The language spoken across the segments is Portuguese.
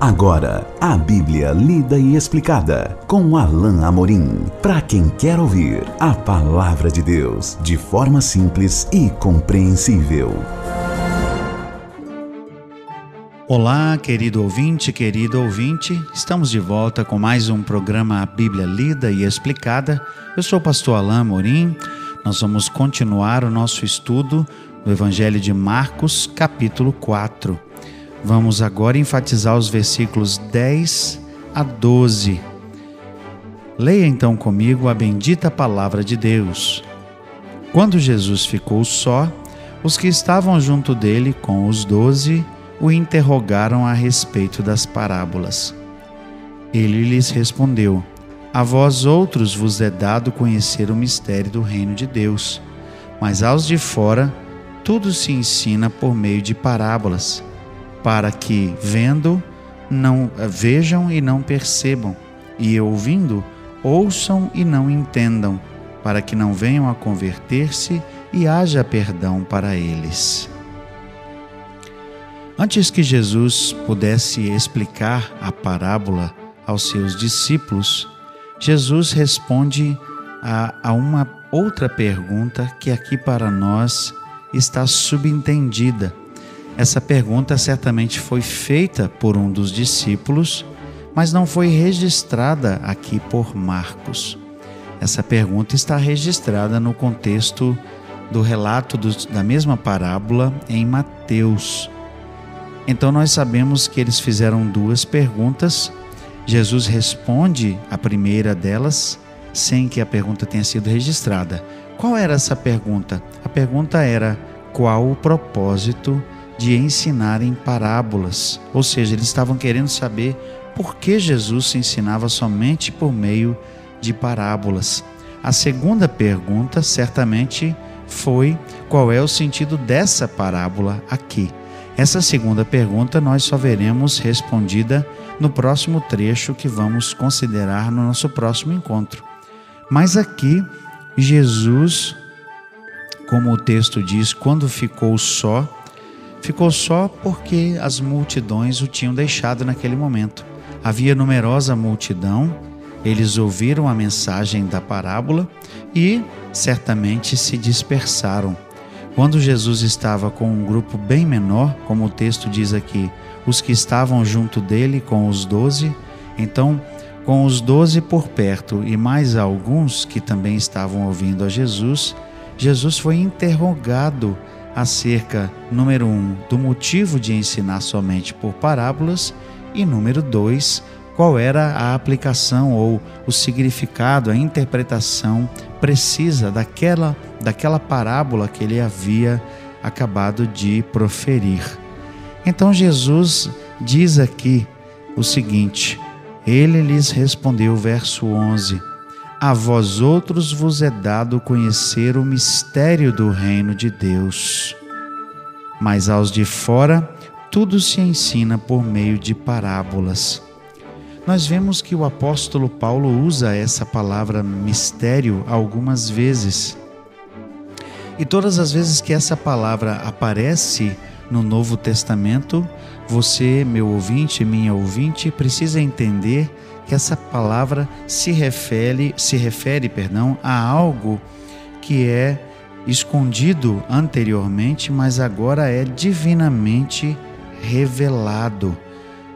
Agora, a Bíblia lida e explicada com Alain Amorim. Para quem quer ouvir a palavra de Deus de forma simples e compreensível. Olá, querido ouvinte, querido ouvinte. Estamos de volta com mais um programa Bíblia lida e explicada. Eu sou o pastor Alain Amorim. Nós vamos continuar o nosso estudo do Evangelho de Marcos, capítulo 4. Vamos agora enfatizar os versículos 10 a 12. Leia então comigo a bendita palavra de Deus. Quando Jesus ficou só, os que estavam junto dele com os doze o interrogaram a respeito das parábolas. Ele lhes respondeu: A vós outros vos é dado conhecer o mistério do reino de Deus, mas aos de fora tudo se ensina por meio de parábolas para que, vendo, não vejam e não percebam, e ouvindo, ouçam e não entendam, para que não venham a converter-se e haja perdão para eles. Antes que Jesus pudesse explicar a parábola aos seus discípulos, Jesus responde a, a uma outra pergunta que aqui para nós está subentendida essa pergunta certamente foi feita por um dos discípulos, mas não foi registrada aqui por Marcos. Essa pergunta está registrada no contexto do relato do, da mesma parábola em Mateus. Então nós sabemos que eles fizeram duas perguntas. Jesus responde a primeira delas sem que a pergunta tenha sido registrada. Qual era essa pergunta? A pergunta era: qual o propósito de ensinar em parábolas, ou seja, eles estavam querendo saber por que Jesus se ensinava somente por meio de parábolas. A segunda pergunta, certamente, foi qual é o sentido dessa parábola aqui. Essa segunda pergunta nós só veremos respondida no próximo trecho que vamos considerar no nosso próximo encontro. Mas aqui, Jesus, como o texto diz, quando ficou só, ficou só porque as multidões o tinham deixado naquele momento. Havia numerosa multidão, eles ouviram a mensagem da parábola e certamente se dispersaram. Quando Jesus estava com um grupo bem menor, como o texto diz aqui, os que estavam junto dele com os doze, então com os doze por perto e mais alguns que também estavam ouvindo a Jesus, Jesus foi interrogado acerca, número um, do motivo de ensinar somente por parábolas e número dois, qual era a aplicação ou o significado, a interpretação precisa daquela, daquela parábola que ele havia acabado de proferir. Então Jesus diz aqui o seguinte: Ele lhes respondeu, verso 11: a vós outros vos é dado conhecer o mistério do reino de Deus. Mas aos de fora, tudo se ensina por meio de parábolas. Nós vemos que o apóstolo Paulo usa essa palavra mistério algumas vezes. E todas as vezes que essa palavra aparece no Novo Testamento, você, meu ouvinte, minha ouvinte, precisa entender que essa palavra se refere, se refere, perdão, a algo que é escondido anteriormente, mas agora é divinamente revelado.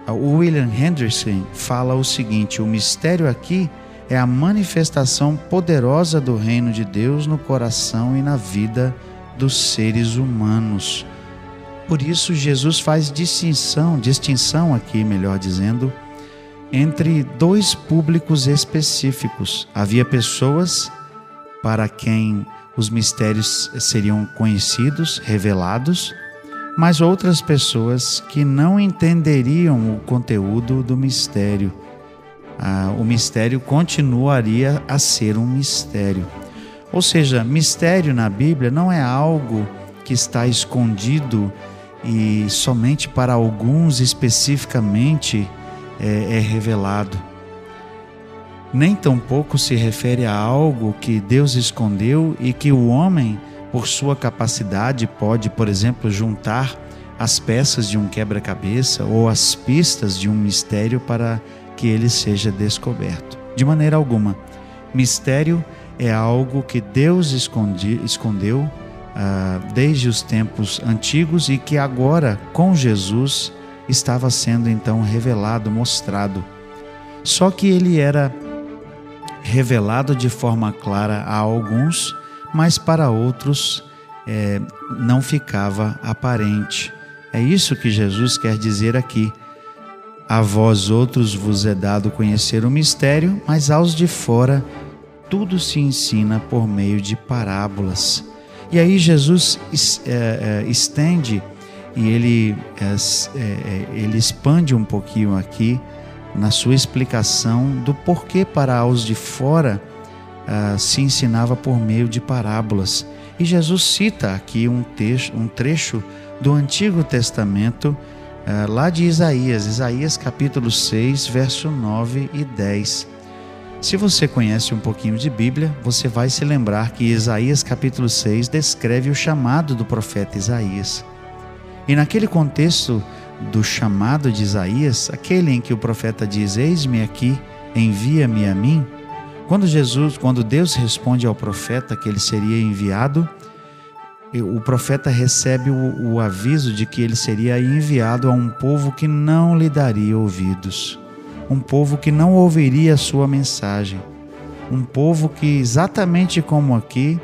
O William Henderson fala o seguinte: o mistério aqui é a manifestação poderosa do reino de Deus no coração e na vida dos seres humanos. Por isso Jesus faz distinção, distinção aqui, melhor dizendo, entre dois públicos específicos. Havia pessoas para quem os mistérios seriam conhecidos, revelados, mas outras pessoas que não entenderiam o conteúdo do mistério. Ah, o mistério continuaria a ser um mistério. Ou seja, mistério na Bíblia não é algo que está escondido e somente para alguns especificamente é, é revelado. Nem tampouco se refere a algo que Deus escondeu e que o homem, por sua capacidade, pode, por exemplo, juntar as peças de um quebra-cabeça ou as pistas de um mistério para que ele seja descoberto. De maneira alguma. Mistério é algo que Deus esconde, escondeu ah, desde os tempos antigos e que agora, com Jesus, estava sendo então revelado, mostrado. Só que ele era revelado de forma clara a alguns, mas para outros é, não ficava aparente. É isso que Jesus quer dizer aqui. A vós outros vos é dado conhecer o mistério, mas aos de fora tudo se ensina por meio de parábolas. E aí Jesus é, é, estende e ele, é, é, ele expande um pouquinho aqui na sua explicação do porquê para os de fora uh, se ensinava por meio de parábolas. E Jesus cita aqui um, texto, um trecho do Antigo Testamento, uh, lá de Isaías, Isaías capítulo 6, verso 9 e 10. Se você conhece um pouquinho de Bíblia, você vai se lembrar que Isaías capítulo 6 descreve o chamado do profeta Isaías. E naquele contexto do chamado de Isaías, aquele em que o profeta diz: Eis-me aqui, envia-me a mim. Quando Jesus, quando Deus responde ao profeta que ele seria enviado, o profeta recebe o, o aviso de que ele seria enviado a um povo que não lhe daria ouvidos, um povo que não ouviria a sua mensagem, um povo que, exatamente como aqui,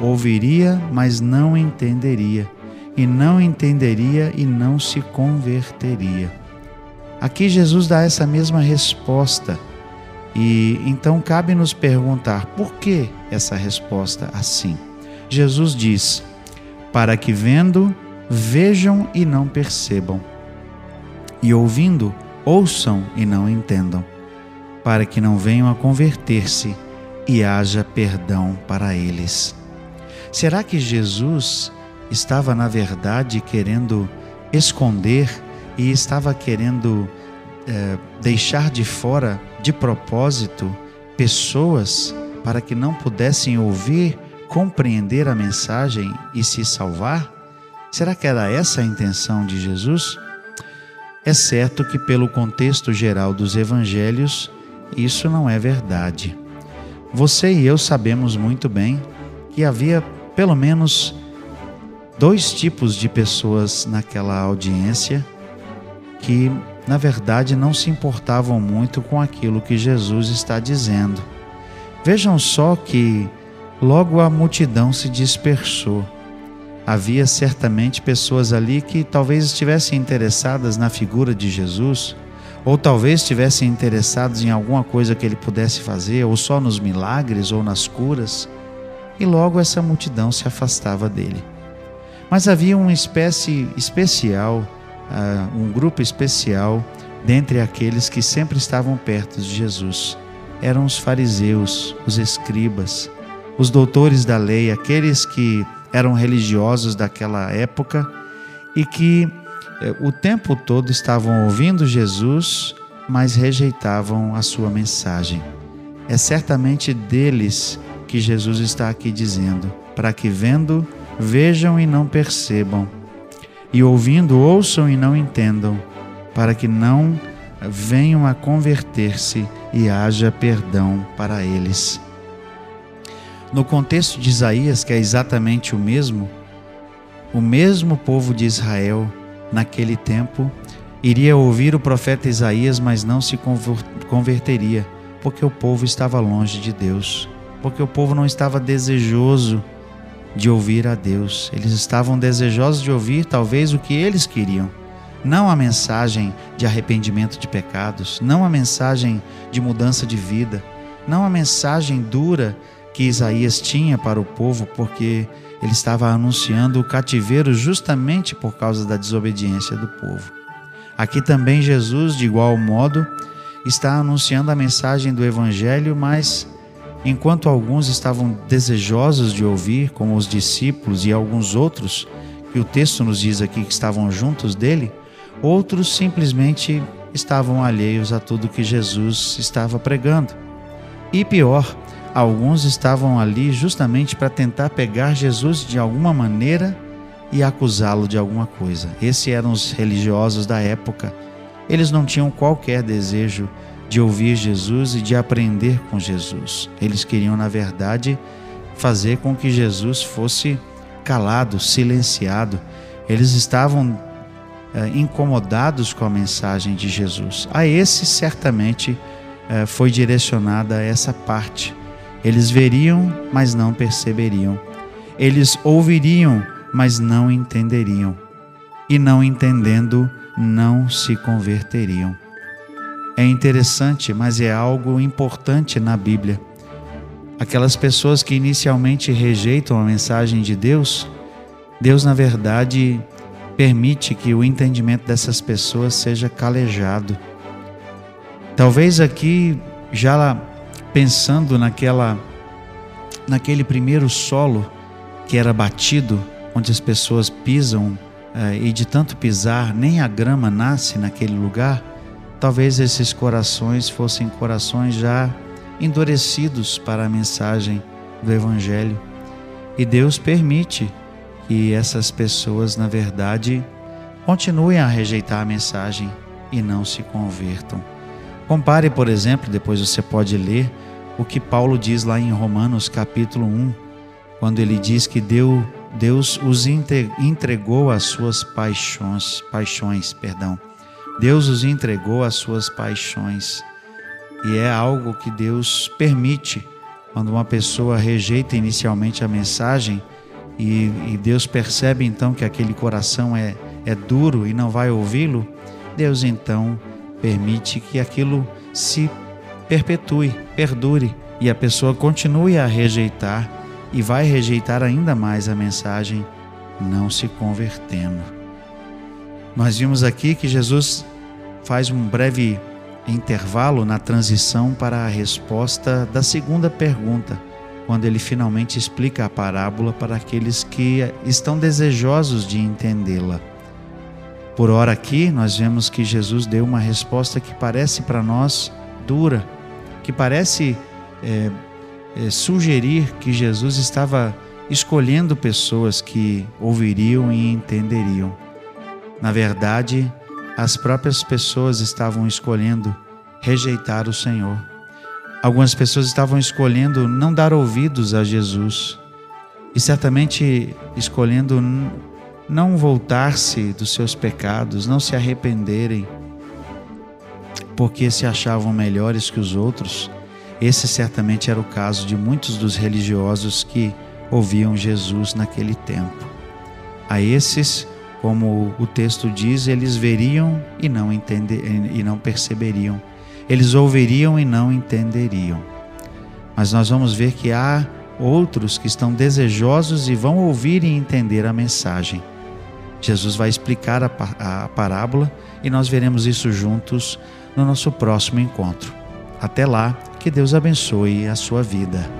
ouviria, mas não entenderia e não entenderia e não se converteria. Aqui Jesus dá essa mesma resposta. E então cabe nos perguntar por que essa resposta assim. Jesus diz: para que vendo, vejam e não percebam, e ouvindo, ouçam e não entendam, para que não venham a converter-se e haja perdão para eles. Será que Jesus estava, na verdade, querendo esconder e estava querendo é, deixar de fora, de propósito, pessoas para que não pudessem ouvir, compreender a mensagem e se salvar? Será que era essa a intenção de Jesus? É certo que, pelo contexto geral dos evangelhos, isso não é verdade. Você e eu sabemos muito bem que havia pelo menos dois tipos de pessoas naquela audiência que, na verdade, não se importavam muito com aquilo que Jesus está dizendo. Vejam só que logo a multidão se dispersou. Havia certamente pessoas ali que talvez estivessem interessadas na figura de Jesus, ou talvez estivessem interessados em alguma coisa que ele pudesse fazer, ou só nos milagres ou nas curas, e logo essa multidão se afastava dele. Mas havia uma espécie especial, uh, um grupo especial dentre aqueles que sempre estavam perto de Jesus. Eram os fariseus, os escribas, os doutores da lei, aqueles que eram religiosos daquela época e que eh, o tempo todo estavam ouvindo Jesus, mas rejeitavam a sua mensagem. É certamente deles que Jesus está aqui dizendo, para que vendo vejam e não percebam, e ouvindo, ouçam e não entendam, para que não venham a converter-se e haja perdão para eles. No contexto de Isaías, que é exatamente o mesmo, o mesmo povo de Israel, naquele tempo, iria ouvir o profeta Isaías, mas não se converteria, porque o povo estava longe de Deus, porque o povo não estava desejoso de ouvir a Deus. Eles estavam desejosos de ouvir talvez o que eles queriam, não a mensagem de arrependimento de pecados, não a mensagem de mudança de vida, não a mensagem dura que Isaías tinha para o povo, porque ele estava anunciando o cativeiro justamente por causa da desobediência do povo. Aqui também Jesus, de igual modo, está anunciando a mensagem do Evangelho, mas Enquanto alguns estavam desejosos de ouvir, como os discípulos e alguns outros, que o texto nos diz aqui que estavam juntos dele, outros simplesmente estavam alheios a tudo que Jesus estava pregando. E pior, alguns estavam ali justamente para tentar pegar Jesus de alguma maneira e acusá-lo de alguma coisa. Esses eram os religiosos da época. Eles não tinham qualquer desejo de ouvir Jesus e de aprender com Jesus. Eles queriam, na verdade, fazer com que Jesus fosse calado, silenciado. Eles estavam é, incomodados com a mensagem de Jesus. A esses, certamente, é, foi direcionada essa parte. Eles veriam, mas não perceberiam. Eles ouviriam, mas não entenderiam. E não entendendo, não se converteriam. É interessante, mas é algo importante na Bíblia. Aquelas pessoas que inicialmente rejeitam a mensagem de Deus, Deus, na verdade, permite que o entendimento dessas pessoas seja calejado. Talvez aqui, já pensando naquela, naquele primeiro solo que era batido, onde as pessoas pisam eh, e de tanto pisar, nem a grama nasce naquele lugar, talvez esses corações fossem corações já endurecidos para a mensagem do Evangelho. E Deus permite que essas pessoas, na verdade, continuem a rejeitar a mensagem e não se convertam. Compare, por exemplo, depois você pode ler o que Paulo diz lá em Romanos capítulo 1, quando ele diz que Deus, Deus os entregou às suas paixões, paixões, perdão. Deus os entregou às suas paixões. E é algo que Deus permite quando uma pessoa rejeita inicialmente a mensagem e, e Deus percebe então que aquele coração é, é duro e não vai ouvi-lo, Deus então permite que aquilo se perpetue, perdure e a pessoa continue a rejeitar e vai rejeitar ainda mais a mensagem, não se convertendo. Nós vimos aqui que Jesus faz um breve intervalo na transição para a resposta da segunda pergunta, quando ele finalmente explica a parábola para aqueles que estão desejosos de entendê-la. Por hora aqui, nós vemos que Jesus deu uma resposta que parece para nós dura, que parece é, é, sugerir que Jesus estava escolhendo pessoas que ouviriam e entenderiam. Na verdade, as próprias pessoas estavam escolhendo rejeitar o Senhor. Algumas pessoas estavam escolhendo não dar ouvidos a Jesus e certamente escolhendo não voltar-se dos seus pecados, não se arrependerem, porque se achavam melhores que os outros. Esse certamente era o caso de muitos dos religiosos que ouviam Jesus naquele tempo. A esses como o texto diz, eles veriam e não, e não perceberiam. Eles ouviriam e não entenderiam. Mas nós vamos ver que há outros que estão desejosos e vão ouvir e entender a mensagem. Jesus vai explicar a parábola e nós veremos isso juntos no nosso próximo encontro. Até lá, que Deus abençoe a sua vida.